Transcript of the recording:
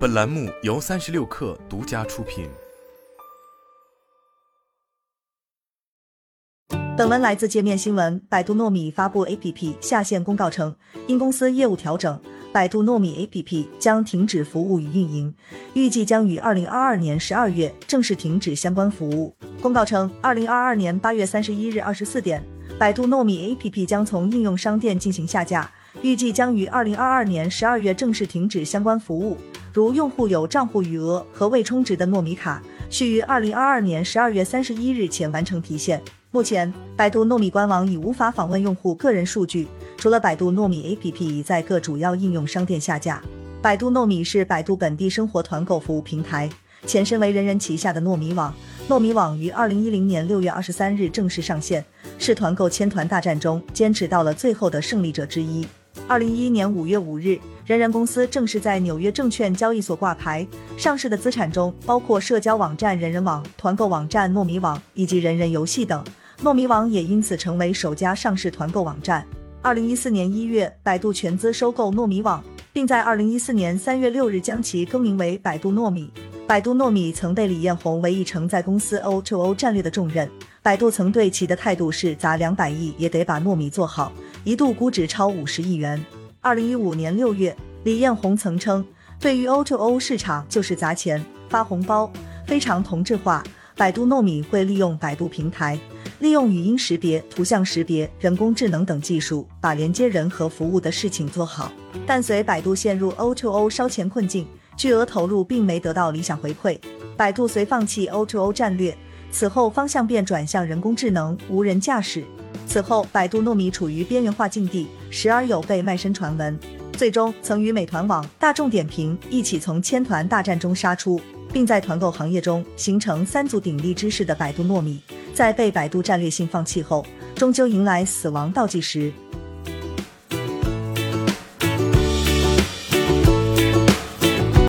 本栏目由三十六氪独家出品。本文来自界面新闻。百度糯米发布 APP 下线公告称，因公司业务调整，百度糯米 APP 将停止服务与运营，预计将于二零二二年十二月正式停止相关服务。公告称，二零二二年八月三十一日二十四点，百度糯米 APP 将从应用商店进行下架，预计将于二零二二年十二月正式停止相关服务。如用户有账户余额和未充值的糯米卡，需于二零二二年十二月三十一日前完成提现。目前，百度糯米官网已无法访问用户个人数据。除了百度糯米 APP 已在各主要应用商店下架。百度糯米是百度本地生活团购服务平台，前身为人人旗下的糯米网。糯米网于二零一零年六月二十三日正式上线，是团购千团大战中坚持到了最后的胜利者之一。二零一一年五月五日，人人公司正式在纽约证券交易所挂牌。上市的资产中包括社交网站人人网、团购网站糯米网以及人人游戏等。糯米网也因此成为首家上市团购网站。二零一四年一月，百度全资收购糯米网，并在二零一四年三月六日将其更名为百度糯米。百度糯米曾被李彦宏委以承载公司 O2O 战略的重任，百度曾对其的态度是砸两百亿也得把糯米做好，一度估值超五十亿元。二零一五年六月，李彦宏曾称，对于 O2O O 市场就是砸钱发红包，非常同质化。百度糯米会利用百度平台。利用语音识别、图像识别、人工智能等技术，把连接人和服务的事情做好。但随百度陷入 O2O O 烧钱困境，巨额投入并没得到理想回馈，百度随放弃 O2O 战略。此后方向便转向人工智能、无人驾驶。此后，百度糯米处于边缘化境地，时而有被卖身传闻。最终曾与美团网、大众点评一起从千团大战中杀出，并在团购行业中形成三足鼎立之势的百度糯米。在被百度战略性放弃后，终究迎来死亡倒计时。